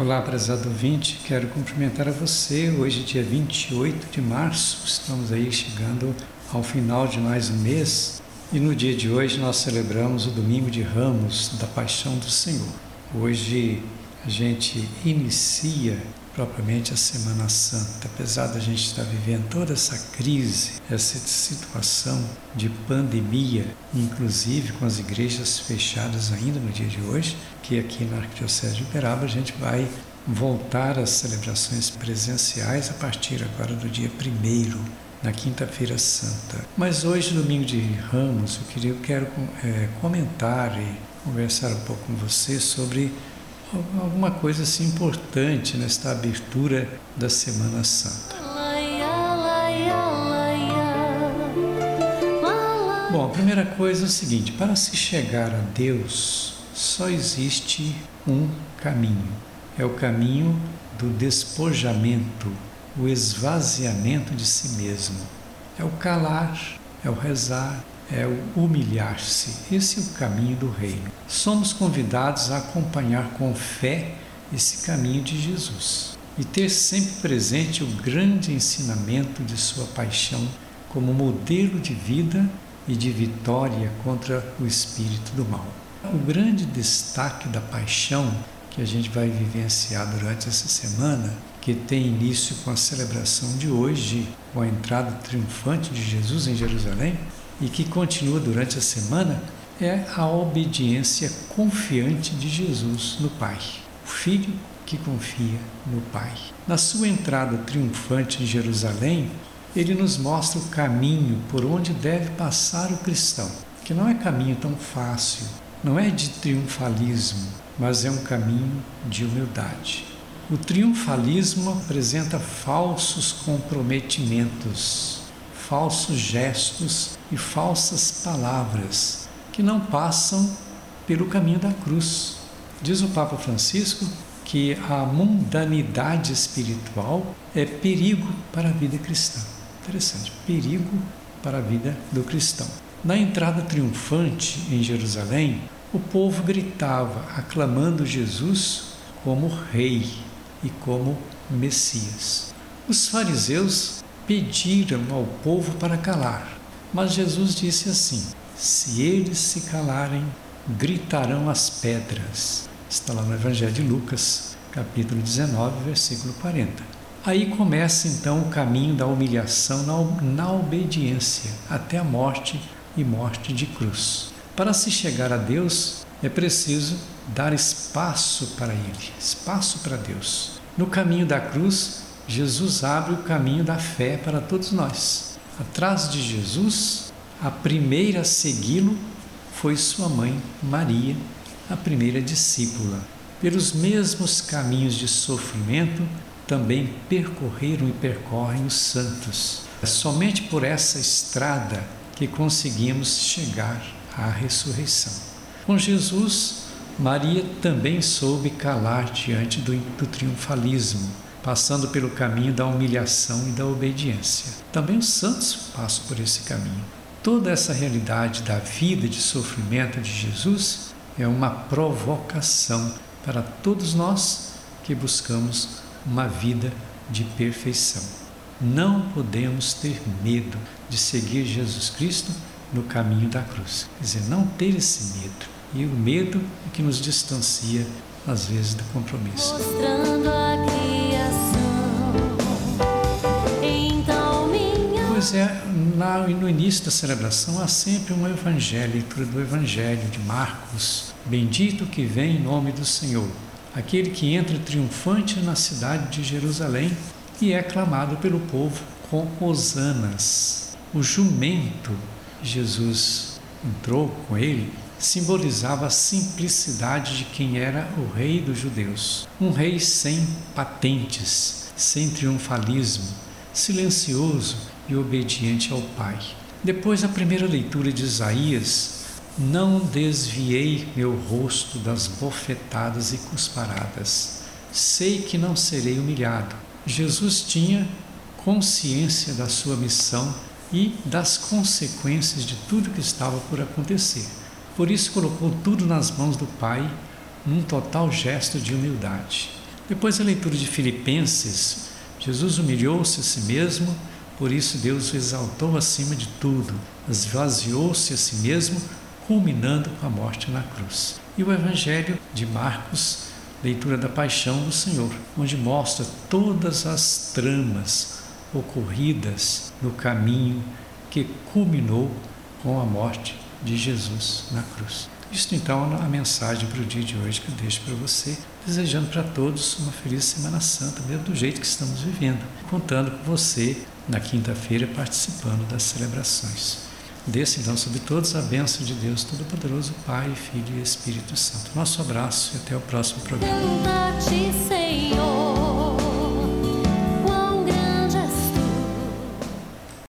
Olá, prezado ouvinte, quero cumprimentar a você. Hoje, dia 28 de março, estamos aí chegando ao final de mais um mês e no dia de hoje nós celebramos o Domingo de Ramos da Paixão do Senhor. Hoje a gente inicia propriamente a Semana Santa. Apesar da gente estar vivendo toda essa crise, essa situação de pandemia, inclusive com as igrejas fechadas ainda no dia de hoje, que aqui na Arquidiocese de Uberaba a gente vai voltar às celebrações presenciais a partir agora do dia 1 na quinta-feira santa. Mas hoje, domingo de Ramos, eu queria eu quero é, comentar e conversar um pouco com você sobre alguma coisa assim importante nesta abertura da Semana Santa. Bom, a primeira coisa é o seguinte: para se chegar a Deus, só existe um caminho. É o caminho do despojamento, o esvaziamento de si mesmo. É o calar, é o rezar, é o humilhar-se. Esse é o caminho do reino. Somos convidados a acompanhar com fé esse caminho de Jesus e ter sempre presente o grande ensinamento de sua paixão como modelo de vida e de vitória contra o espírito do mal. O grande destaque da paixão que a gente vai vivenciar durante essa semana, que tem início com a celebração de hoje, com a entrada triunfante de Jesus em Jerusalém, e que continua durante a semana é a obediência confiante de Jesus no Pai. O Filho que confia no Pai. Na sua entrada triunfante em Jerusalém, ele nos mostra o caminho por onde deve passar o cristão, que não é caminho tão fácil, não é de triunfalismo, mas é um caminho de humildade. O triunfalismo apresenta falsos comprometimentos falsos gestos e falsas palavras que não passam pelo caminho da cruz. Diz o Papa Francisco que a mundanidade espiritual é perigo para a vida cristã. Interessante, perigo para a vida do cristão. Na entrada triunfante em Jerusalém, o povo gritava, aclamando Jesus como rei e como Messias. Os fariseus pediram ao povo para calar. Mas Jesus disse assim: Se eles se calarem, gritarão as pedras. Está lá no Evangelho de Lucas, capítulo 19, versículo 40. Aí começa então o caminho da humilhação na, na obediência até a morte e morte de cruz. Para se chegar a Deus, é preciso dar espaço para Ele, espaço para Deus. No caminho da cruz, Jesus abre o caminho da fé para todos nós. Atrás de Jesus, a primeira a segui-lo foi sua mãe, Maria, a primeira discípula. Pelos mesmos caminhos de sofrimento também percorreram e percorrem os santos. É somente por essa estrada que conseguimos chegar à ressurreição. Com Jesus, Maria também soube calar diante do, do triunfalismo passando pelo caminho da humilhação e da obediência. Também os santos passam por esse caminho. Toda essa realidade da vida de sofrimento de Jesus é uma provocação para todos nós que buscamos uma vida de perfeição. Não podemos ter medo de seguir Jesus Cristo no caminho da cruz. Quer dizer, não ter esse medo. E o medo é que nos distancia, às vezes, do compromisso. Pois é, no início da celebração há sempre um evangelho, leitura do evangelho de Marcos. Bendito que vem em nome do Senhor, aquele que entra triunfante na cidade de Jerusalém e é aclamado pelo povo com hosanas. O jumento, Jesus entrou com ele, simbolizava a simplicidade de quem era o rei dos judeus. Um rei sem patentes, sem triunfalismo, silencioso, e obediente ao Pai. Depois da primeira leitura de Isaías, não desviei meu rosto das bofetadas e cusparadas. Sei que não serei humilhado. Jesus tinha consciência da sua missão e das consequências de tudo que estava por acontecer. Por isso colocou tudo nas mãos do Pai num total gesto de humildade. Depois a leitura de Filipenses, Jesus humilhou-se a si mesmo, por isso Deus o exaltou acima de tudo, esvaziou-se a si mesmo, culminando com a morte na cruz. E o Evangelho de Marcos, leitura da paixão do Senhor, onde mostra todas as tramas ocorridas no caminho que culminou com a morte de Jesus na cruz. Isto então é a mensagem para o dia de hoje que eu deixo para você, desejando para todos uma feliz Semana Santa, mesmo do jeito que estamos vivendo, contando com você na quinta-feira participando das celebrações. Desça então sobre todos a bênção de Deus Todo-Poderoso, Pai, Filho e Espírito Santo. Nosso abraço e até o próximo programa.